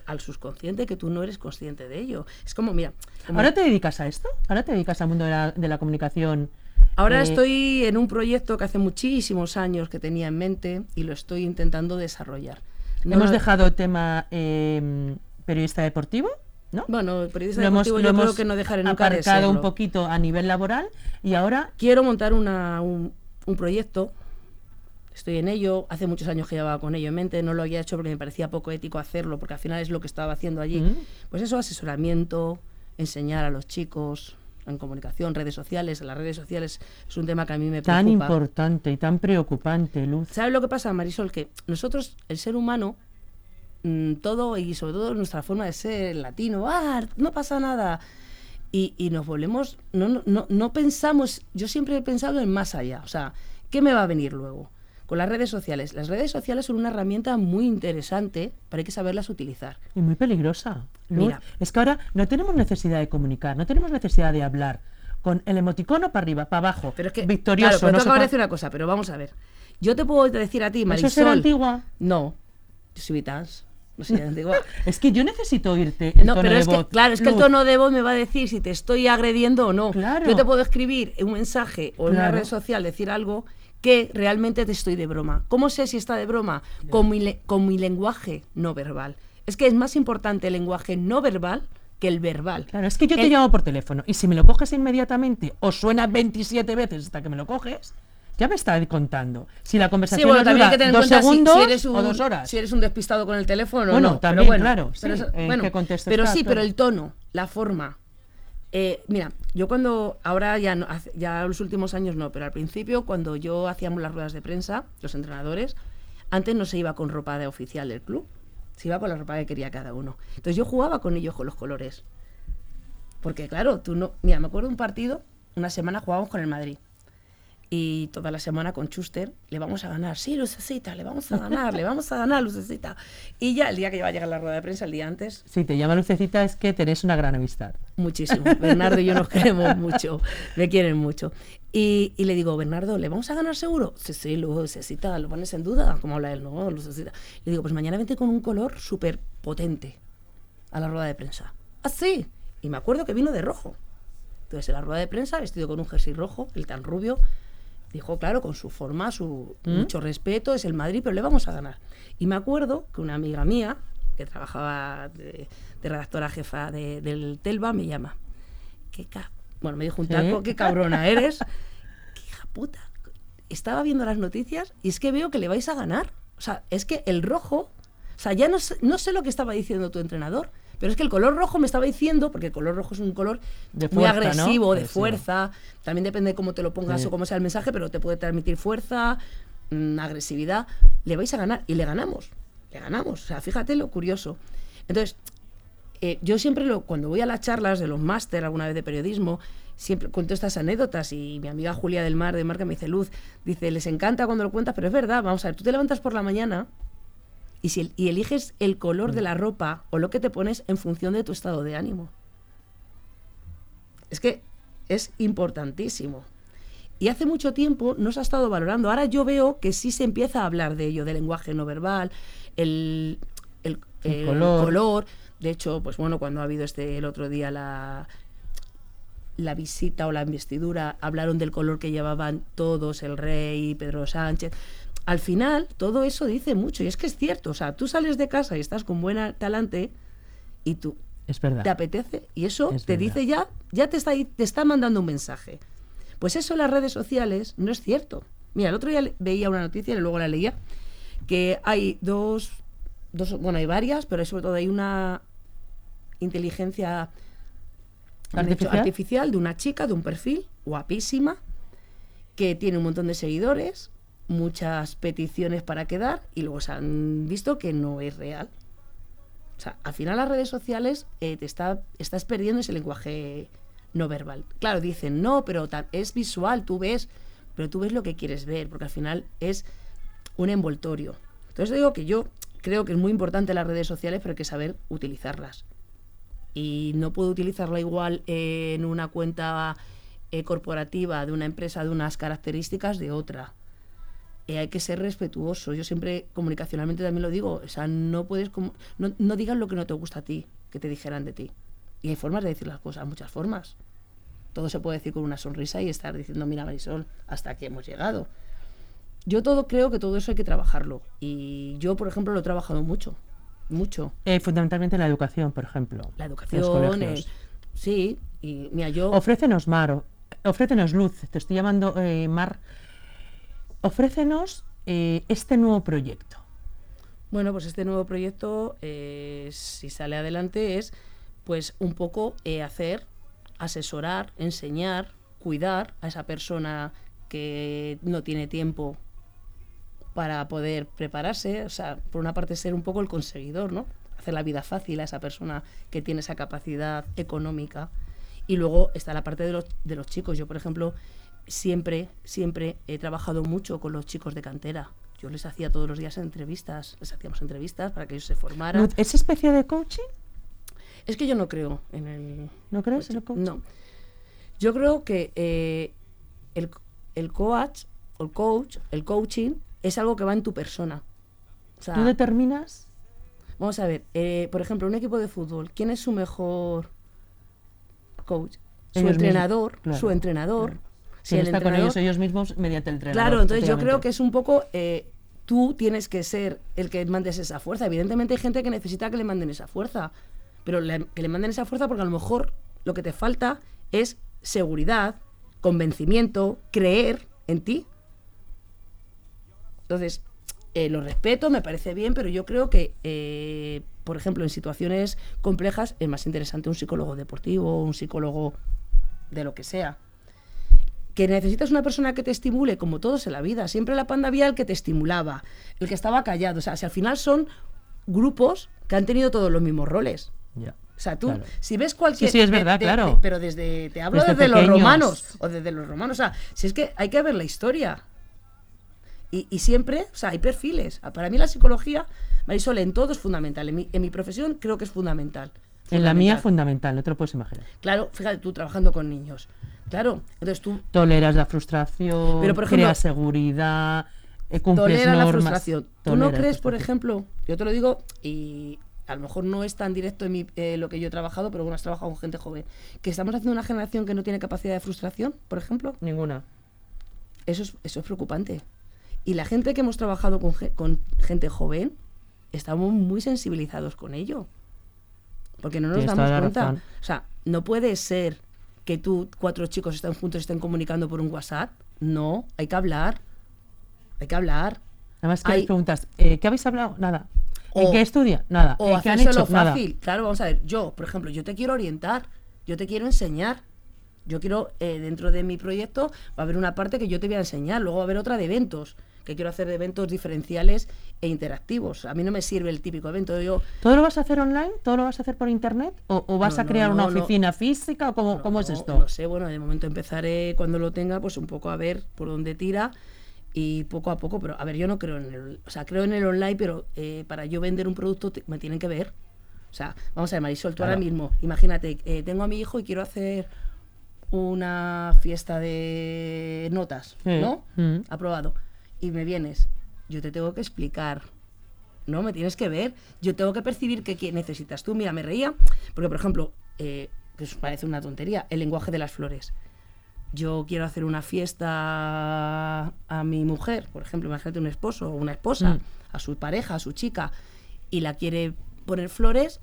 al subconsciente que tú no eres consciente de ello. Es como, mira, como- ¿Ahora te dedicas a esto? ¿Ahora te dedicas al mundo de la, de la comunicación? Ahora Eh, estoy en un proyecto que hace muchísimos años que tenía en mente y lo estoy intentando desarrollar. No Hemos lo- dejado el tema eh, periodista deportivo, ¿no? Bueno, el periodista Lo hemos, deportivo lo yo creo hemos que no dejaré nunca de aparcado un serlo. poquito a nivel laboral y ahora Quiero montar una- un, un proyecto. Estoy en ello. Hace muchos años que llevaba con ello en mente. No lo había hecho porque me parecía poco ético hacerlo, porque al final es lo que estaba haciendo allí. Mm. Pues eso, asesoramiento, enseñar a los chicos en comunicación, redes sociales. Las redes sociales es un tema que a mí me tan preocupa. importante y tan preocupante, Luz. ¿Sabes lo que pasa, Marisol? Que nosotros, el ser humano, mm, todo y sobre todo nuestra forma de ser latino, ah, no pasa nada. Y, y nos volvemos, no, no, no, pensamos, yo siempre he pensado en más allá, o sea, ¿qué me va a venir luego? Con las redes sociales. Las redes sociales son una herramienta muy interesante, pero hay que saberlas utilizar. Y muy peligrosa. Luz. Mira. Es que ahora no tenemos necesidad de comunicar, no tenemos necesidad de hablar. Con el emoticono para arriba, para abajo, Pero es que, victorioso. claro, pero no acabas de decir una cosa, pero vamos a ver. Yo te puedo decir a ti, Marisol... ¿Eso será antigua? No, yo soy Vitans, Es que yo necesito oírte el No, tono pero de es que, claro, es que el tono de voz me va a decir si te estoy agrediendo o no. Claro. Yo te puedo escribir un mensaje o en una red social decir algo que realmente te estoy de broma. ¿Cómo sé si está de broma? Con mi, con mi lenguaje no verbal. Es que es más importante el lenguaje no verbal que el verbal. Claro, es que yo te llamo por teléfono y si me lo coges inmediatamente o suena 27 veces hasta que me lo coges, ya me está contando. Si la Sí, conversación bueno, nos también dura dos si- segundos si, eres un, o dos horas. si eres un despistado con el teléfono. Bueno, no, también, pero claro, pero sí, bueno, pero sí, el tono, la forma. Eh, mira, yo cuando, ahora ya, no, ya los últimos años no, pero al principio cuando yo hacíamos las ruedas de prensa, los entrenadores, antes no se iba con ropa de oficial del club, se iba con la ropa que quería cada uno. Entonces yo jugaba con ellos con los colores. Porque claro, tú no... Mira, me acuerdo de un partido, una semana jugábamos con el Madrid. Y toda la semana con Schuster, le vamos a ganar. Sí, Lucecita, le vamos a ganar, le vamos a ganar, Lucecita. Y ya el día que iba a llegar la rueda de prensa, el día antes, Si te llama Lucecita es que tenés una gran amistad. muchísimo. Bernardo y yo nos queremos mucho, me quieren mucho. Y, y le digo, Bernardo, ¿le vamos a ganar seguro? Sí, sí, Lucecita, lo pones en duda. ¿Cómo habla él? No, Lucecita. Le digo, pues mañana vente con un color súper potente a la rueda de prensa. Ah, sí. Y me acuerdo que vino de rojo. Entonces, en la rueda de prensa, vestido con un jersey rojo, el tan rubio, dijo, claro, con su forma, su mucho respeto, es el Madrid, pero le vamos a ganar. Y me acuerdo que una amiga mía, que trabajaba de, de redactora jefa de- del Telva, me llama. ¿Qué bueno, me dijo un taco, qué cabrona eres. qué hija puta. Estaba viendo las noticias y es que veo que le vais a ganar. O sea, es que el rojo, o sea, ya no no sé lo que estaba diciendo tu entrenador, pero es que el color rojo me estaba diciendo, porque el color rojo es un color De muy fuerza, ¿no? agresivo, de Agresivo. fuerza, también depende de cómo te lo pongas Sí. o cómo sea el mensaje, pero te puede transmitir fuerza, mm, agresividad. Le vais a ganar y le ganamos. Le ganamos. O sea, fíjate lo curioso. Entonces, eh, yo siempre lo, cuando voy a las charlas de los máster alguna vez de periodismo, siempre cuento estas anécdotas y mi amiga Julia del Mar de Marca me dice, Luz, dice, les encanta cuando lo cuentas, pero es verdad, vamos a ver, tú te levantas por la mañana y, si, el- y eliges el color de la ropa o lo que te pones en función de tu estado de ánimo. Es que es importantísimo. Y hace mucho tiempo no se ha estado valorando. Ahora yo veo que sí se empieza a hablar de ello, del lenguaje no verbal, el, el- El el color. color. De hecho, pues bueno, cuando ha habido este el otro día la, la visita o la investidura, hablaron del color que llevaban todos, el rey, Pedro Sánchez. Al final todo eso dice mucho y es que es cierto, o sea, tú sales de casa y estás con buena talante y tú Es verdad. te apetece y eso Es te verdad. dice ya, ya te está, te está mandando un mensaje. Pues eso en las redes sociales no es cierto. Mira, el otro día veía una noticia y luego la leía, que hay dos, dos bueno, hay varias, pero sobre todo hay una inteligencia artificial de una chica, de un perfil guapísima, que tiene un montón de seguidores, muchas peticiones para quedar y luego se han visto que no es real. O sea, al final las redes sociales eh, te está, estás perdiendo ese lenguaje no verbal. Claro, dicen, no, pero es visual, tú ves, pero tú ves lo que quieres ver, porque al final es un envoltorio. Entonces digo que yo creo que es muy importante las redes sociales, pero hay que saber utilizarlas. Y no puedo utilizarla igual en una cuenta eh, corporativa de una empresa de unas características de otra. Eh, hay que ser respetuoso. Yo siempre comunicacionalmente también lo digo. O sea, no puedes no, no digas lo que no te gusta a ti, que te dijeran de ti. Y hay formas de decir las cosas, muchas formas. Todo se puede decir con una sonrisa y estar diciendo, mira Marisol, hasta aquí hemos llegado. Yo todo creo que todo eso hay que trabajarlo. Y yo, por ejemplo, lo he trabajado mucho. Mucho. Eh, fundamentalmente la educación, por ejemplo. La educación, el- sí. Y mira, yo... Ofrécenos, Mar, ofrécenos luz. Te estoy llamando, eh, Mar. Ofrécenos eh, este nuevo proyecto. Bueno, pues este nuevo proyecto, eh, si sale adelante, es pues un poco eh, hacer, asesorar, enseñar, cuidar a esa persona que no tiene tiempo para poder prepararse. O sea, por una parte ser un poco el conseguidor, ¿no? Hacer la vida fácil a esa persona que tiene esa capacidad económica. Y luego está la parte de los, de los chicos. Yo, por ejemplo, siempre, siempre he trabajado mucho con los chicos de cantera. Yo les hacía todos los días entrevistas, les hacíamos entrevistas para que ellos se formaran. ¿Es especie de coaching? Es que yo no creo en el... ¿No crees en el coaching? No. Yo creo que eh, el, el coach, el coach, el coaching, es algo que va en tu persona. O sea, ¿Tú determinas? vamos a ver, eh, por ejemplo, un equipo de fútbol, ¿quién es su mejor coach? Su Ellos entrenador, mismos, claro, su entrenador. claro. Si Quien el está con ellos ellos mismos mediante el entrenador. Claro, entonces yo creo que es un poco, eh, tú tienes que ser el que mandes esa fuerza. Evidentemente hay gente que necesita que le manden esa fuerza, pero le- que le manden esa fuerza porque a lo mejor lo que te falta es seguridad, convencimiento, creer en ti. Entonces, eh, lo respeto, me parece bien, pero yo creo que, eh, por ejemplo, en situaciones complejas es más interesante un psicólogo deportivo, un psicólogo de lo que sea que necesitas una persona que te estimule, como todos en la vida. Siempre la panda había el que te estimulaba, el que estaba callado. O sea, si al final son grupos que han tenido todos los mismos roles. O sea, tú, Claro. si ves cualquier... Sí, sí, es verdad, de- claro. de- pero desde... Te hablo Desde desde, los romanos. O desde los romanos. O sea, si es que hay que ver la historia. Y, y siempre, o sea, hay perfiles. Ah, Para mí la psicología, Marisol, en todo es fundamental. En mi, en mi profesión creo que es fundamental. En la mía fundamental, no te lo puedes imaginar. Claro, fíjate, tú trabajando con niños. Claro, entonces tú Toleras la frustración, Pero, por ejemplo, creas seguridad, eh, cumples tolera la normas. frustración. ¿Tú no crees, por ejemplo, yo te lo digo y a lo mejor no es tan directo en mi- eh, lo que yo he trabajado, pero bueno, has trabajado con gente joven, que estamos haciendo una generación que no tiene capacidad de frustración, por ejemplo? Ninguna. Eso es, eso es preocupante. Y la gente que hemos trabajado con, con gente joven, estamos muy sensibilizados con ello. Porque no nos Tienes damos cuenta. razón. O sea, no puede ser que tú, cuatro chicos estén juntos y estén comunicando por un WhatsApp. No, hay que hablar. Hay que hablar. Además que Hay- les preguntas, eh, ¿qué habéis hablado? Nada. ¿En O- qué estudia? Nada. O ¿En qué han hecho? Nada. fácil. Claro, vamos a ver. Yo, por ejemplo, yo te quiero orientar. Yo te quiero enseñar. Yo quiero, eh, dentro de mi proyecto, va a haber una parte que yo te voy a enseñar. Luego va a haber otra de eventos. Que quiero hacer de eventos diferenciales e interactivos. A mí no me sirve el típico evento. Yo, ¿Todo lo vas a hacer online? ¿Todo lo vas a hacer por internet? ¿O, o vas No, a crear no, una no. oficina física? ¿O cómo, cómo es esto? No sé, bueno, de momento empezaré cuando lo tenga, pues un poco a ver por dónde tira y poco a poco, pero a ver, yo no creo en el, o sea, creo en el online, pero eh, para yo vender un producto te- me tienen que ver. O sea, vamos a ver, Marisol, tú ahora Claro. mismo, imagínate, eh, tengo a mi hijo y quiero hacer una fiesta de notas, Sí. ¿no? Mm. Aprobado. Y me vienes, yo te tengo que explicar. No, me tienes que ver. Yo tengo que percibir qué necesitas tú. Mira, me reía, porque por ejemplo, eh, que os parece una tontería, el lenguaje de las flores. yo quiero hacer una fiesta a mi mujer, por ejemplo, imagínate un esposo o una esposa, Mm. a su pareja, a su chica, y la quiere poner flores,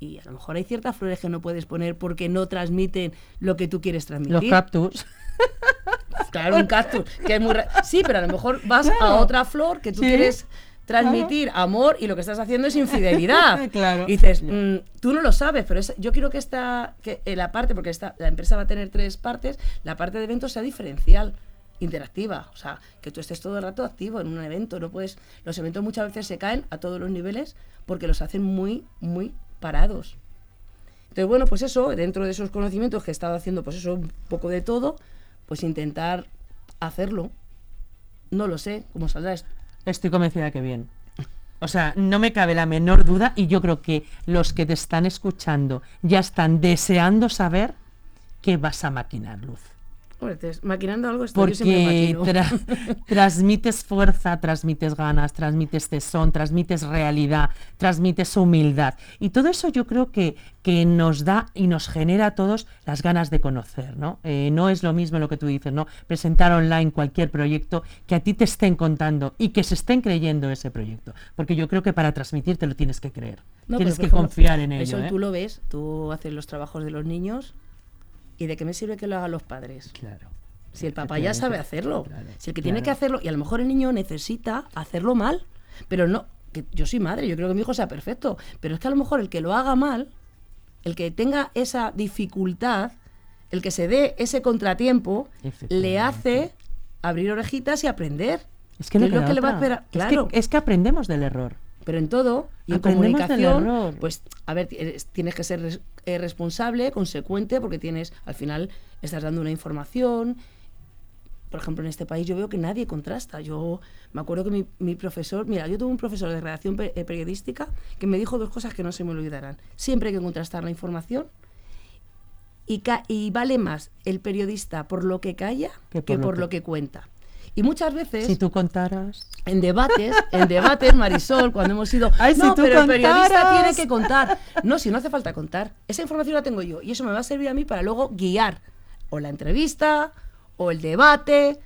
y a lo mejor hay ciertas flores que no puedes poner porque no transmiten lo que tú quieres transmitir. Los cactus. Claro, un cactus, que es muy... ra- Sí, pero a lo mejor vas a otra flor que tú Sí, quieres transmitir amor y lo que estás haciendo es infidelidad. Claro. Y dices, mm, tú no lo sabes, pero es- yo quiero que esta, que eh, la parte, porque esta, la empresa va a tener tres partes, la parte de eventos sea diferencial, interactiva. O sea, que tú estés todo el rato activo en un evento. No puedes, los eventos muchas veces se caen a todos los niveles porque los hacen muy, muy parados. Entonces, bueno, pues eso, dentro de esos conocimientos que he estado haciendo, pues eso, un poco de todo, pues intentar hacerlo. No lo sé cómo saldrá esto. Estoy convencida que bien. O sea, no me cabe la menor duda y yo creo que los que te están escuchando ya están deseando saber qué vas a maquinar, Luz. Maquinando algo esto, yo siempre Porque maquino. tra- transmites fuerza, transmites ganas, transmites tesón, transmites realidad, transmites humildad. Y todo eso yo creo que, que nos da y nos genera a todos las ganas de conocer, ¿no? Eh, no es lo mismo lo que tú dices, ¿no? Presentar online cualquier proyecto que a ti te estén contando y que se estén creyendo ese proyecto. Porque yo creo que para transmitir te lo tienes que creer. No, tienes que ejemplo, confiar en ello. Eso ¿eh? tú lo ves, tú haces los trabajos de los niños y de qué me sirve que lo hagan los padres. Claro. Si el papá ya sabe hacerlo, Claro, si el que tiene que hacerlo, y a lo mejor el niño necesita hacerlo mal, pero no, que yo soy madre, yo creo que mi hijo sea perfecto, pero es que a lo mejor el que lo haga mal, el que tenga esa dificultad, el que se dé ese contratiempo, le hace abrir orejitas y aprender. Es que, no es lo que le va a esperar. Es que- Claro. es que aprendemos del error. Pero en todo, y en comunicación, pues, a ver, tienes que ser res- eh, responsable, consecuente, porque tienes, al final, estás dando una información. Por ejemplo, en este país yo veo que nadie contrasta. Yo me acuerdo que mi, mi profesor, mira, yo tuve un profesor de redacción eh, periodística que me dijo dos cosas que no se me olvidarán. Siempre hay que contrastar la información y, ca- y vale más el periodista por lo que calla Que que por lo lo, que- que cuenta. Y muchas veces Si tú contaras... en debates, en debates, Marisol, cuando hemos ido, Ay, si no, tú pero el periodista contaras". tiene que contar. No, si no hace falta contar. Esa información la tengo yo y eso me va a servir a mí para luego guiar o la entrevista o el debate,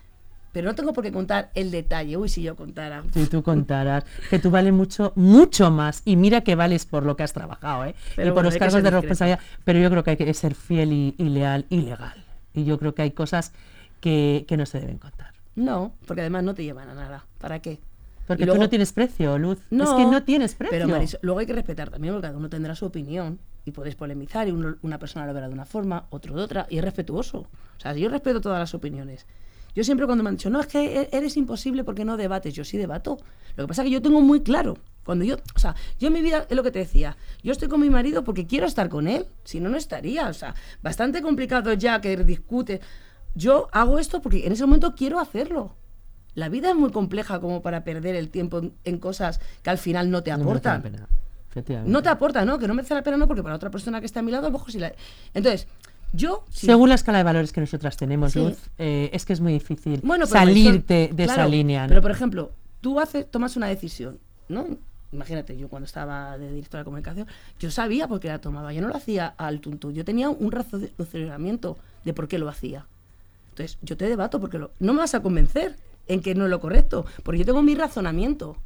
pero no tengo por qué contar el detalle. Uy, si yo contara. Si tú contaras que tú vales mucho, mucho más. Y mira que vales por lo que has trabajado, ¿eh? Pero y por bueno, los cargos de responsabilidad. Pero yo creo que hay que ser fiel y, y leal y legal. Y yo creo que hay cosas que, que no se deben contar. No, porque además no te llevan a nada. ¿Para qué? Porque tú no tienes precio, Luz. No, es que no tienes precio. Pero Marisol, luego hay que respetar también, porque cada uno tendrá su opinión y podéis polemizar y uno- una persona lo verá de una forma, otro de otra, y es respetuoso. O sea, yo respeto todas las opiniones. Yo siempre cuando me han dicho, no, es que e- eres imposible porque no debates, yo sí debato. Lo que pasa es que yo tengo muy claro, cuando yo, o sea, yo en mi vida, es lo que te decía, yo estoy con mi marido porque quiero estar con él, si no, no estaría. O sea, bastante complicado ya que discute. Yo hago esto porque en ese momento quiero hacerlo. La vida es muy compleja como para perder el tiempo en, cosas que al final no te No aportan. pena, efectivamente. No te aporta, ¿no? Que no merece la pena, no, porque para otra persona que está a mi lado, a lo mejor sí la... Entonces, yo... sí- Según la escala de valores que nosotras tenemos, Sí. Luz, eh, es que es muy difícil Bueno, salirte de esa línea. ¿no? Pero, por ejemplo, tú haces, tomas una decisión, ¿no? Imagínate, yo cuando estaba de directora de comunicación, yo sabía por qué la tomaba. Yo no lo hacía al tuntún. Yo tenía un razo- razonamiento de por qué lo hacía. Entonces, yo te debato porque lo- no me vas a convencer en que no es lo correcto, porque yo tengo mi razonamiento.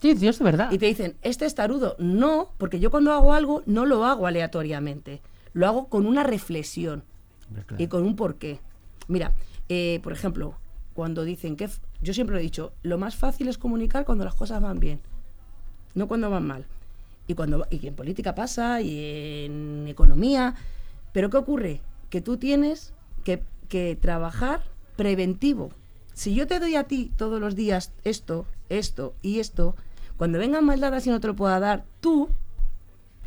Sí, sí, es verdad. Y te dicen, este es tarudo. No, porque yo cuando hago algo no lo hago aleatoriamente. Lo hago con una reflexión claro. y con un porqué. Mira, eh, por ejemplo, cuando dicen que... Yo siempre lo he dicho, lo más fácil es comunicar cuando las cosas van bien, no cuando van mal. Y, cuando, y en política pasa, y en economía. Pero ¿qué ocurre? Que tú tienes que, que trabajar preventivo. Si yo te doy a ti todos los días esto, esto y esto, cuando vengan maldadas y no te lo pueda dar, tú,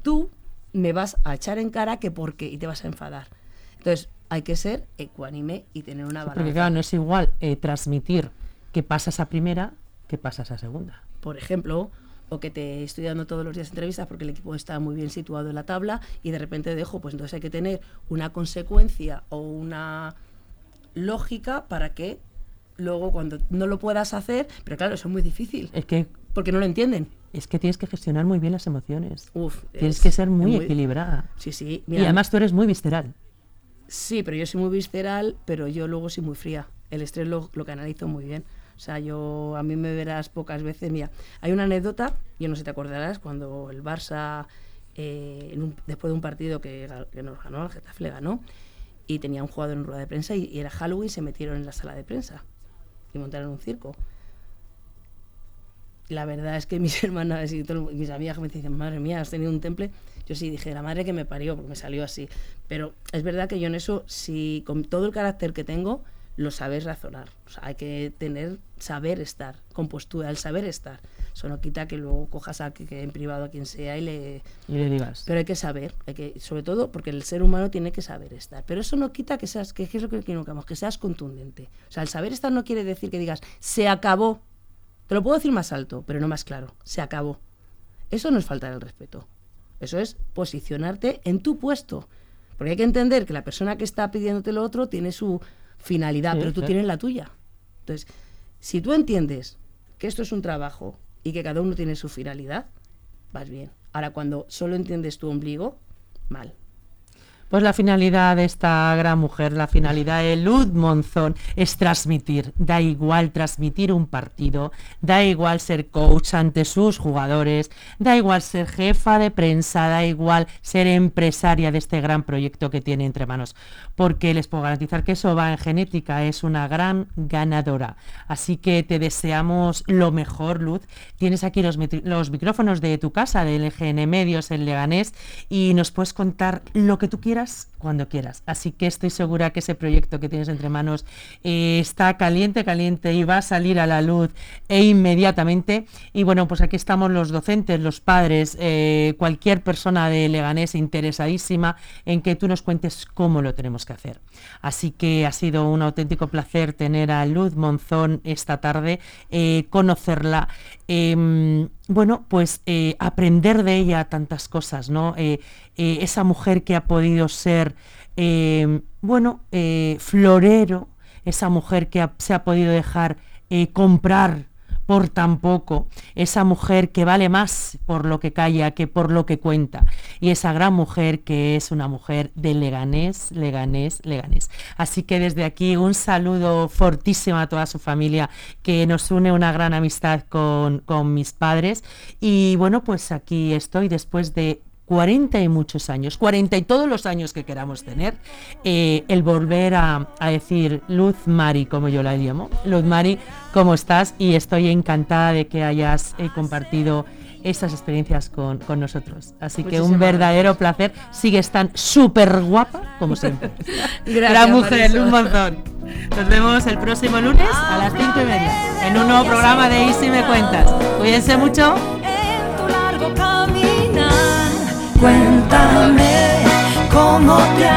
tú me vas a echar en cara que por qué y te vas a enfadar. Entonces, hay que ser ecuánime y tener una balanza. Porque claro, no es igual eh, transmitir que pasas a primera que pasas a segunda. por ejemplo, o que te estoy dando todos los días entrevistas porque el equipo está muy bien situado en la tabla y de repente dejo, pues entonces hay que tener una consecuencia o una lógica para que luego cuando no lo puedas hacer, pero claro, eso es muy difícil, Es que porque no lo entienden. es que tienes que gestionar muy bien las emociones. Uf, Tienes es- que ser muy, es equilibrada. Sí, sí. y además tú eres muy visceral. Sí, pero yo soy muy visceral, pero yo luego soy muy fría. El estrés lo, lo canalizo muy bien. O sea, yo a mí me verás pocas veces. Mira, hay una anécdota, yo no sé si te acordarás, cuando el Barça, eh, en un- después de un partido que, que nos ganó, el Getafe le ganó, y tenía un jugador en rueda de prensa y, era Halloween, se metieron en la sala de prensa y montaron un circo. La verdad es que mis hermanas y mis amigas me dicen, madre mía, has tenido un temple. Yo sí dije, la madre que me parió, porque me salió así. Pero es verdad que yo en eso, si con todo el carácter que tengo, lo sabes razonar. O sea, hay que tener, saber estar, compostura, el saber estar. Eso no quita que luego cojas a que, que en privado a quien sea y le... Y le digas. Pero hay que saber, hay que, sobre todo porque el ser humano tiene que saber estar. Pero eso no quita que seas, que, es lo que queremos, que seas contundente. O sea, el saber estar no quiere decir que digas, se acabó. Te lo puedo decir más alto, pero no más claro. Se acabó. Eso no es faltar el respeto. Eso es posicionarte en tu puesto. Porque hay que entender que la persona que está pidiéndote lo otro tiene su finalidad, Sí, pero tú claro. tienes la tuya. Entonces, si tú entiendes que esto es un trabajo y que cada uno tiene su finalidad, vas bien. Ahora, cuando solo entiendes tu ombligo, mal. Pues la finalidad de esta gran mujer, la finalidad de Luz Monzón es transmitir. Da igual transmitir un partido, da igual ser coach ante sus jugadores, da igual ser jefa de prensa, da igual ser empresaria de este gran proyecto que tiene entre manos. Porque les puedo garantizar que eso va en genética, es una gran ganadora. Así que te deseamos lo mejor, Luz. Tienes aquí los, micrófonos de tu casa, de LGN Medios, en Leganés, y nos puedes contar lo que tú quieras us cuando quieras. Así que estoy segura que ese proyecto que tienes entre manos eh, está caliente, caliente y va a salir a la luz e inmediatamente. Y bueno, pues aquí estamos los docentes, los padres, eh, cualquier persona de Leganés interesadísima en que tú nos cuentes cómo lo tenemos que hacer. Así que ha sido un auténtico placer tener a Luz Monzón esta tarde, eh, conocerla. em, bueno, pues aprender de ella tantas cosas, ¿no? Esa mujer que ha podido ser, eh, bueno, eh, florero, esa mujer que se ha podido dejar eh, comprar por tan poco, esa mujer que vale más por lo que calla que por lo que cuenta, y esa gran mujer que es una mujer de Leganés, Leganés, Leganés. Así que desde aquí un saludo fortísimo a toda su familia, que nos une una gran amistad con, con mis padres, y bueno, pues aquí estoy después de 40 y muchos años, 40 y todos los años que queramos tener, eh, el volver a, a decir Luz Mari, como yo la llamo. Luz Mari, ¿cómo estás? Y estoy encantada de que hayas eh, compartido estas experiencias con, con nosotros. Así que un verdadero placer. Sigues tan súper guapa como siempre. Gracias, Gran mujer, Marisol. Luz Monzón. Nos vemos el próximo lunes a las 5 y media en un nuevo programa de Y si me cuentas. Cuídense mucho. en tu largo caminar. Cuéntame cómo te